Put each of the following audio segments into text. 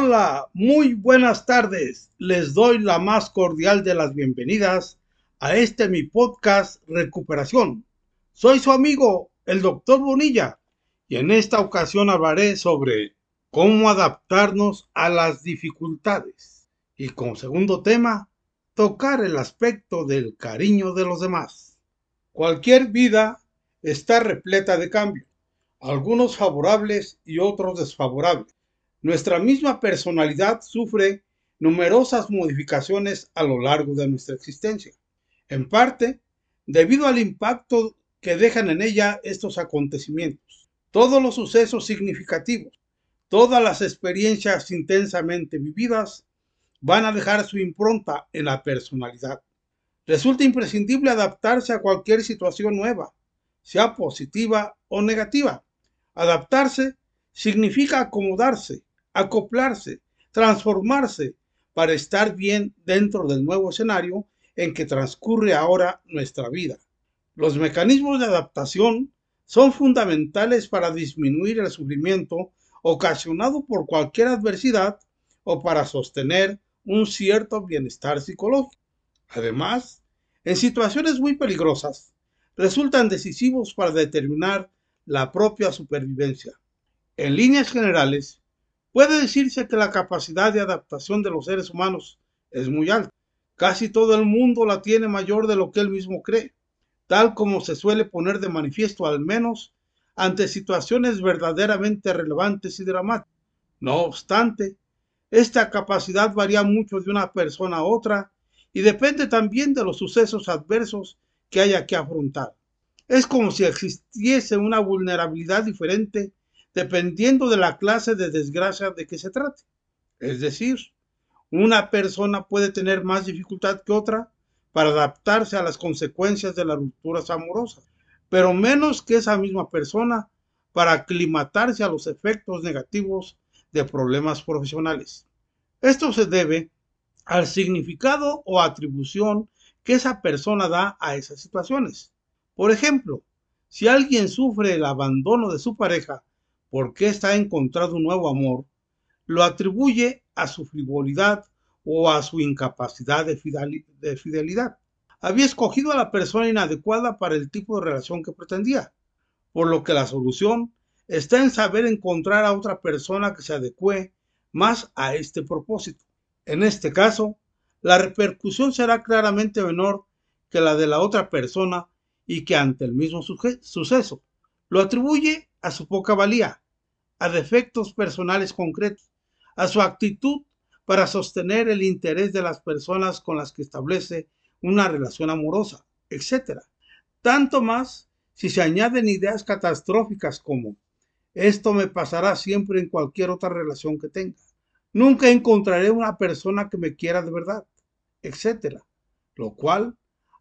Hola, muy buenas tardes. Les doy la más cordial de las bienvenidas a este mi podcast Recuperación. Soy su amigo, el doctor Bonilla, y en esta ocasión hablaré sobre cómo adaptarnos a las dificultades. Y como segundo tema, tocar el aspecto del cariño de los demás. Cualquier vida está repleta de cambios, algunos favorables y otros desfavorables. Nuestra misma personalidad sufre numerosas modificaciones a lo largo de nuestra existencia, en parte debido al impacto que dejan en ella estos acontecimientos. Todos los sucesos significativos, todas las experiencias intensamente vividas van a dejar su impronta en la personalidad. Resulta imprescindible adaptarse a cualquier situación nueva, sea positiva o negativa. Adaptarse significa acomodarse, acoplarse, transformarse para estar bien dentro del nuevo escenario en que transcurre ahora nuestra vida. Los mecanismos de adaptación son fundamentales para disminuir el sufrimiento ocasionado por cualquier adversidad o para sostener un cierto bienestar psicológico. Además, en situaciones muy peligrosas, resultan decisivos para determinar la propia supervivencia. En líneas generales, Puede decirse que la capacidad de adaptación de los seres humanos es muy alta. Casi todo el mundo la tiene mayor de lo que él mismo cree, tal como se suele poner de manifiesto al menos ante situaciones verdaderamente relevantes y dramáticas. No obstante, esta capacidad varía mucho de una persona a otra y depende también de los sucesos adversos que haya que afrontar. Es como si existiese una vulnerabilidad diferente dependiendo de la clase de desgracia de que se trate. Es decir, una persona puede tener más dificultad que otra para adaptarse a las consecuencias de las rupturas amorosas, pero menos que esa misma persona para aclimatarse a los efectos negativos de problemas profesionales. Esto se debe al significado o atribución que esa persona da a esas situaciones. Por ejemplo, si alguien sufre el abandono de su pareja por qué está encontrado un nuevo amor, lo atribuye a su frivolidad o a su incapacidad de, fidelidad. Había escogido a la persona inadecuada para el tipo de relación que pretendía, por lo que la solución está en saber encontrar a otra persona que se adecue más a este propósito. En este caso, la repercusión será claramente menor que la de la otra persona y que ante el mismo suceso. Lo atribuye a su poca valía, a defectos personales concretos, a su actitud para sostener el interés de las personas con las que establece una relación amorosa, etc. Tanto más si se añaden ideas catastróficas como esto me pasará siempre en cualquier otra relación que tenga. Nunca encontraré una persona que me quiera de verdad, etc. Lo cual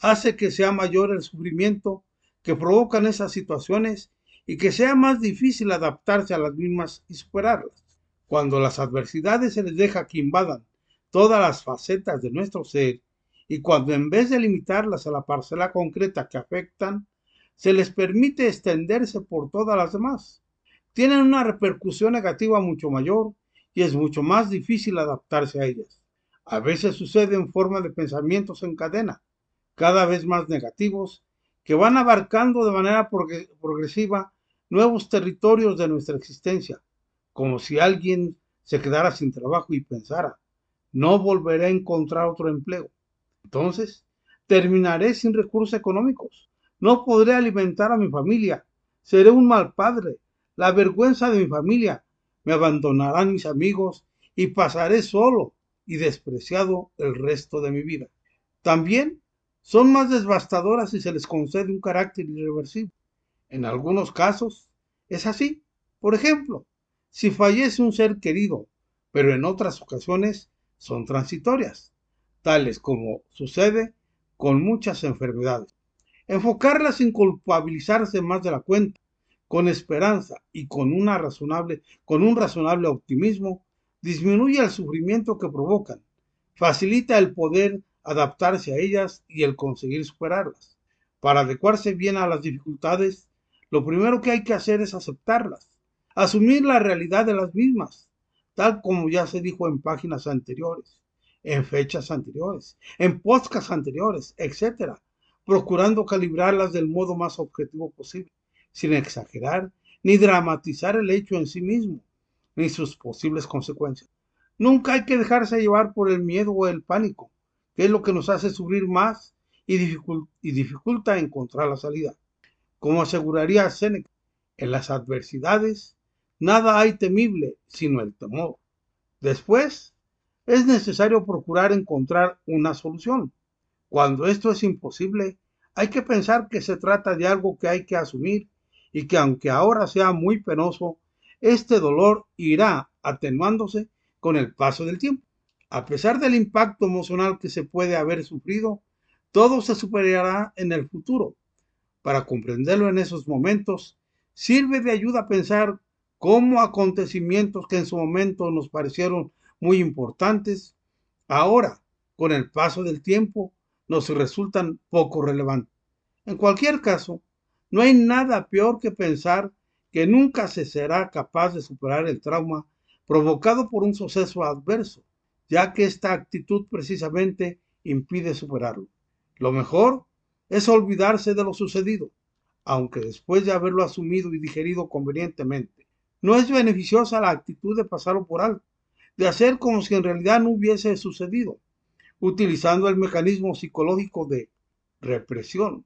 hace que sea mayor el sufrimiento que provocan esas situaciones y que sea más difícil adaptarse a las mismas y superarlas. Cuando las adversidades se les deja que invadan todas las facetas de nuestro ser y cuando en vez de limitarlas a la parcela concreta que afectan, se les permite extenderse por todas las demás, tienen una repercusión negativa mucho mayor y es mucho más difícil adaptarse a ellas. A veces sucede en forma de pensamientos en cadena, cada vez más negativos, que van abarcando de manera progresiva nuevos territorios de nuestra existencia, como si alguien se quedara sin trabajo y pensara, no volveré a encontrar otro empleo. Entonces, terminaré sin recursos económicos, no podré alimentar a mi familia, seré un mal padre, la vergüenza de mi familia, me abandonarán mis amigos y pasaré solo y despreciado el resto de mi vida. También son más devastadoras si se les concede un carácter irreversible. En algunos casos es así. Por ejemplo, si fallece un ser querido, pero en otras ocasiones son transitorias, tales como sucede con muchas enfermedades. Enfocarlas sin culpabilizarse más de la cuenta, con esperanza y con, una con un razonable optimismo, disminuye el sufrimiento que provocan, facilita el poder adaptarse a ellas y el conseguir superarlas. Para adecuarse bien a las dificultades, lo primero que hay que hacer es aceptarlas, asumir la realidad de las mismas, tal como ya se dijo en páginas anteriores, en fechas anteriores, en podcasts anteriores, etc., procurando calibrarlas del modo más objetivo posible, sin exagerar ni dramatizar el hecho en sí mismo, ni sus posibles consecuencias. Nunca hay que dejarse llevar por el miedo o el pánico, que es lo que nos hace sufrir más y, dificulta encontrar la salida. Como aseguraría Seneca, en las adversidades nada hay temible sino el temor. Después, es necesario procurar encontrar una solución. Cuando esto es imposible, hay que pensar que se trata de algo que hay que asumir y que aunque ahora sea muy penoso, este dolor irá atenuándose con el paso del tiempo. A pesar del impacto emocional que se puede haber sufrido, todo se superará en el futuro. Para comprenderlo en esos momentos, sirve de ayuda a pensar cómo acontecimientos que en su momento nos parecieron muy importantes, ahora, con el paso del tiempo, nos resultan poco relevantes. En cualquier caso, no hay nada peor que pensar que nunca se será capaz de superar el trauma provocado por un suceso adverso, ya que esta actitud precisamente impide superarlo. Lo mejor es olvidarse de lo sucedido, aunque después de haberlo asumido y digerido convenientemente. No es beneficiosa la actitud de pasarlo por alto, de hacer como si en realidad no hubiese sucedido, utilizando el mecanismo psicológico de represión,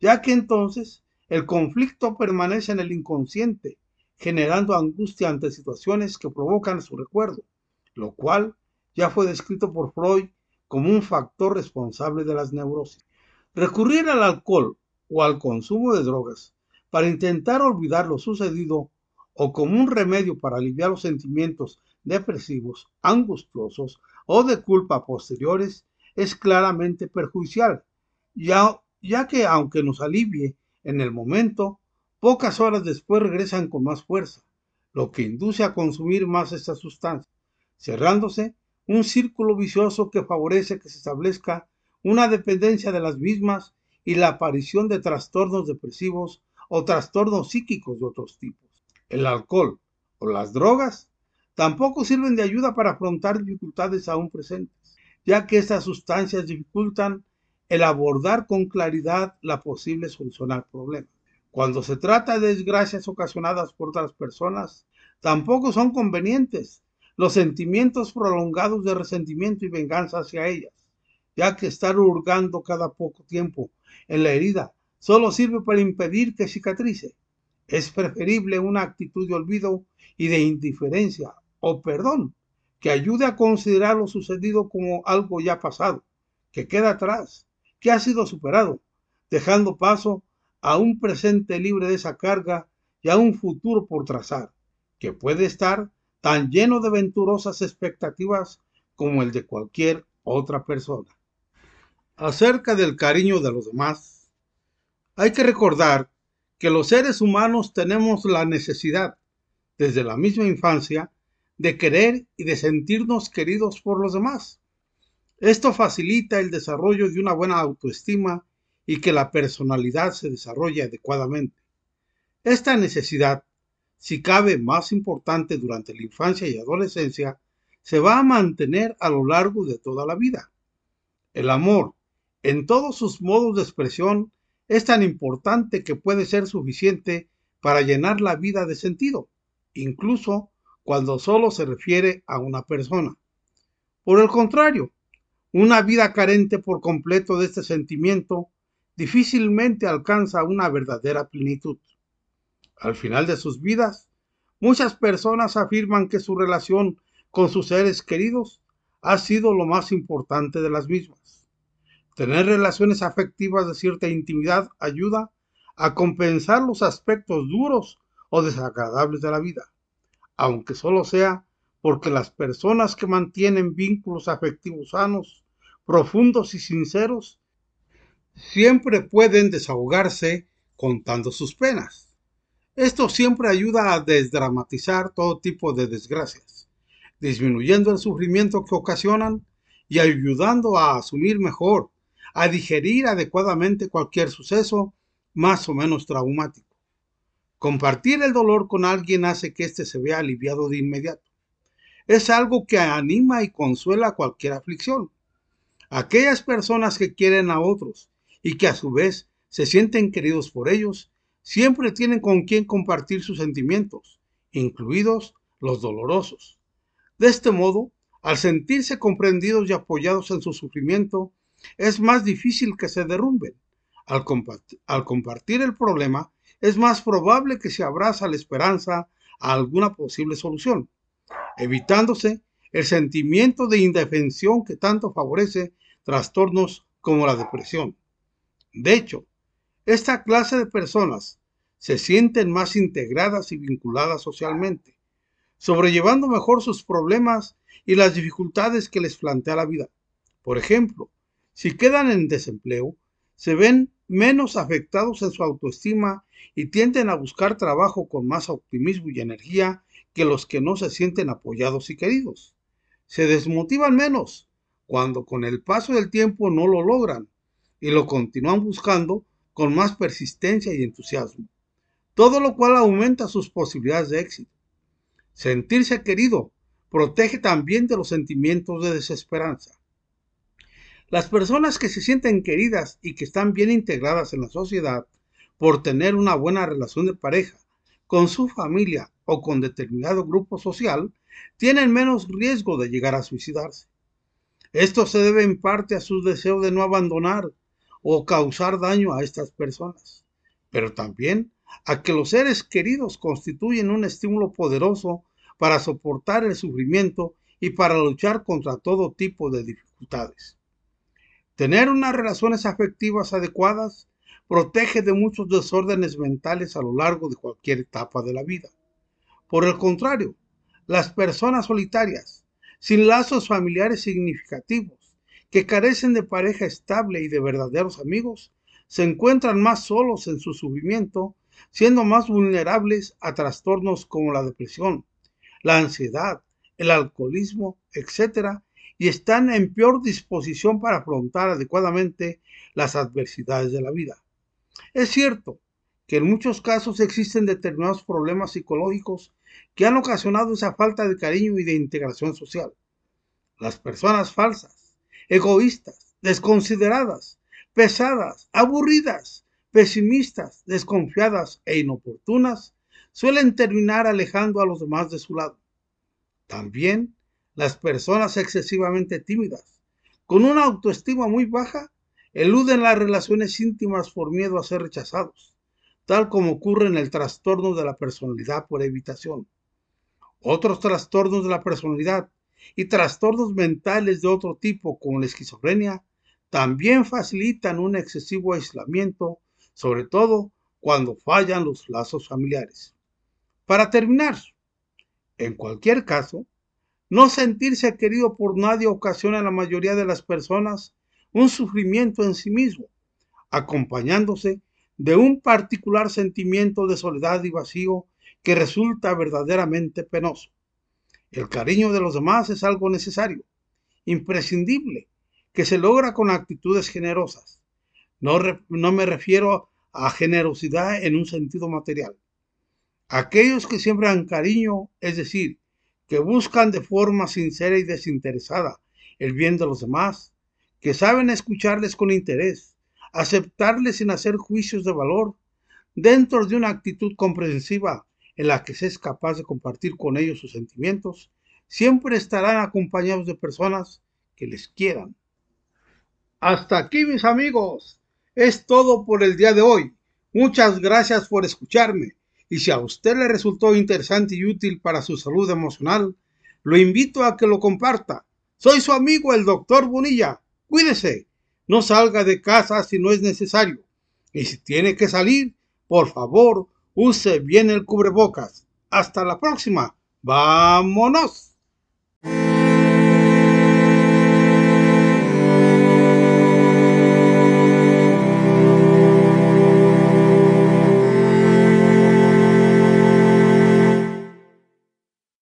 ya que entonces el conflicto permanece en el inconsciente, generando angustia ante situaciones que provocan su recuerdo, lo cual ya fue descrito por Freud como un factor responsable de las neurosis. Recurrir al alcohol o al consumo de drogas para intentar olvidar lo sucedido o como un remedio para aliviar los sentimientos depresivos, angustiosos o de culpa posteriores es claramente perjudicial, ya, ya que aunque nos alivie en el momento, pocas horas después regresan con más fuerza, lo que induce a consumir más esta sustancia, cerrándose un círculo vicioso que favorece que se establezca una dependencia de las mismas y la aparición de trastornos depresivos o trastornos psíquicos de otros tipos. El alcohol o las drogas tampoco sirven de ayuda para afrontar dificultades aún presentes, ya que estas sustancias dificultan el abordar con claridad la posible solución al problema. Cuando se trata de desgracias ocasionadas por otras personas, tampoco son convenientes los sentimientos prolongados de resentimiento y venganza hacia ellas, ya que estar hurgando cada poco tiempo en la herida solo sirve para impedir que cicatrice. Es preferible una actitud de olvido y de indiferencia o perdón que ayude a considerar lo sucedido como algo ya pasado, que queda atrás, que ha sido superado, dejando paso a un presente libre de esa carga y a un futuro por trazar, que puede estar tan lleno de venturosas expectativas como el de cualquier otra persona. Acerca del cariño de los demás, hay que recordar que los seres humanos tenemos la necesidad, desde la misma infancia, de querer y de sentirnos queridos por los demás. Esto facilita el desarrollo de una buena autoestima y que la personalidad se desarrolle adecuadamente. Esta necesidad si cabe más importante durante la infancia y adolescencia, se va a mantener a lo largo de toda la vida. El amor, en todos sus modos de expresión, es tan importante que puede ser suficiente para llenar la vida de sentido, incluso cuando solo se refiere a una persona. Por el contrario, una vida carente por completo de este sentimiento difícilmente alcanza una verdadera plenitud. Al final de sus vidas, muchas personas afirman que su relación con sus seres queridos ha sido lo más importante de las mismas. Tener relaciones afectivas de cierta intimidad ayuda a compensar los aspectos duros o desagradables de la vida, aunque solo sea porque las personas que mantienen vínculos afectivos sanos, profundos y sinceros, siempre pueden desahogarse contando sus penas. Esto siempre ayuda a desdramatizar todo tipo de desgracias, disminuyendo el sufrimiento que ocasionan y ayudando a asumir mejor, a digerir adecuadamente cualquier suceso más o menos traumático. Compartir el dolor con alguien hace que éste se vea aliviado de inmediato. es algo que anima y consuela cualquier aflicción. Aquellas personas que quieren a otros y que a su vez se sienten queridos por ellos, siempre tienen con quien compartir sus sentimientos, incluidos los dolorosos. De este modo, al sentirse comprendidos y apoyados en su sufrimiento, es más difícil que se derrumben. Al, compartir el problema, es más probable que se abraza la esperanza a alguna posible solución, evitándose el sentimiento de indefensión que tanto favorece trastornos como la depresión. De hecho, esta clase de personas se sienten más integradas y vinculadas socialmente, sobrellevando mejor sus problemas y las dificultades que les plantea la vida. Por ejemplo, si quedan en desempleo, se ven menos afectados en su autoestima y tienden a buscar trabajo con más optimismo y energía que los que no se sienten apoyados y queridos. Se desmotivan menos cuando con el paso del tiempo no lo logran y lo continúan buscando con más persistencia y entusiasmo, todo lo cual aumenta sus posibilidades de éxito. Sentirse querido protege también de los sentimientos de desesperanza. Las personas que se sienten queridas y que están bien integradas en la sociedad por tener una buena relación de pareja con su familia o con determinado grupo social, tienen menos riesgo de llegar a suicidarse. Esto se debe en parte a su deseo de no abandonar o causar daño a estas personas, pero también a que los seres queridos constituyen un estímulo poderoso para soportar el sufrimiento y para luchar contra todo tipo de dificultades. Tener unas relaciones afectivas adecuadas protege de muchos desórdenes mentales a lo largo de cualquier etapa de la vida. Por el contrario, las personas solitarias, sin lazos familiares significativos, que carecen de pareja estable y de verdaderos amigos, se encuentran más solos en su sufrimiento, siendo más vulnerables a trastornos como la depresión, la ansiedad, el alcoholismo, etc., y están en peor disposición para afrontar adecuadamente las adversidades de la vida. Es cierto que en muchos casos existen determinados problemas psicológicos que han ocasionado esa falta de cariño y de integración social. Las personas falsas, egoístas, desconsideradas, pesadas, aburridas, pesimistas, desconfiadas e inoportunas suelen terminar alejando a los demás de su lado. También las personas excesivamente tímidas, con una autoestima muy baja, eluden las relaciones íntimas por miedo a ser rechazados, tal como ocurre en el trastorno de la personalidad por evitación. Otros trastornos de la personalidad y trastornos mentales de otro tipo, como la esquizofrenia, también facilitan un excesivo aislamiento, sobre todo cuando fallan los lazos familiares. Para terminar, en cualquier caso, no sentirse querido por nadie ocasiona a la mayoría de las personas un sufrimiento en sí mismo, acompañándose de un particular sentimiento de soledad y vacío que resulta verdaderamente penoso. El cariño de los demás es algo necesario, imprescindible, que se logra con actitudes generosas. No, no me refiero a generosidad en un sentido material. Aquellos que siembran cariño, es decir, que buscan de forma sincera y desinteresada el bien de los demás, que saben escucharles con interés, aceptarles sin hacer juicios de valor, dentro de una actitud comprensiva en la que se es capaz de compartir con ellos sus sentimientos, siempre estarán acompañados de personas que les quieran. Hasta aquí mis amigos, es todo por el día de hoy. Muchas gracias por escucharme y si a usted le resultó interesante y útil para su salud emocional, lo invito a que lo comparta. Soy su amigo el doctor Bonilla. Cuídese, no salga de casa si no es necesario. Y si tiene que salir, por favor, use bien el cubrebocas. Hasta la próxima. Vámonos.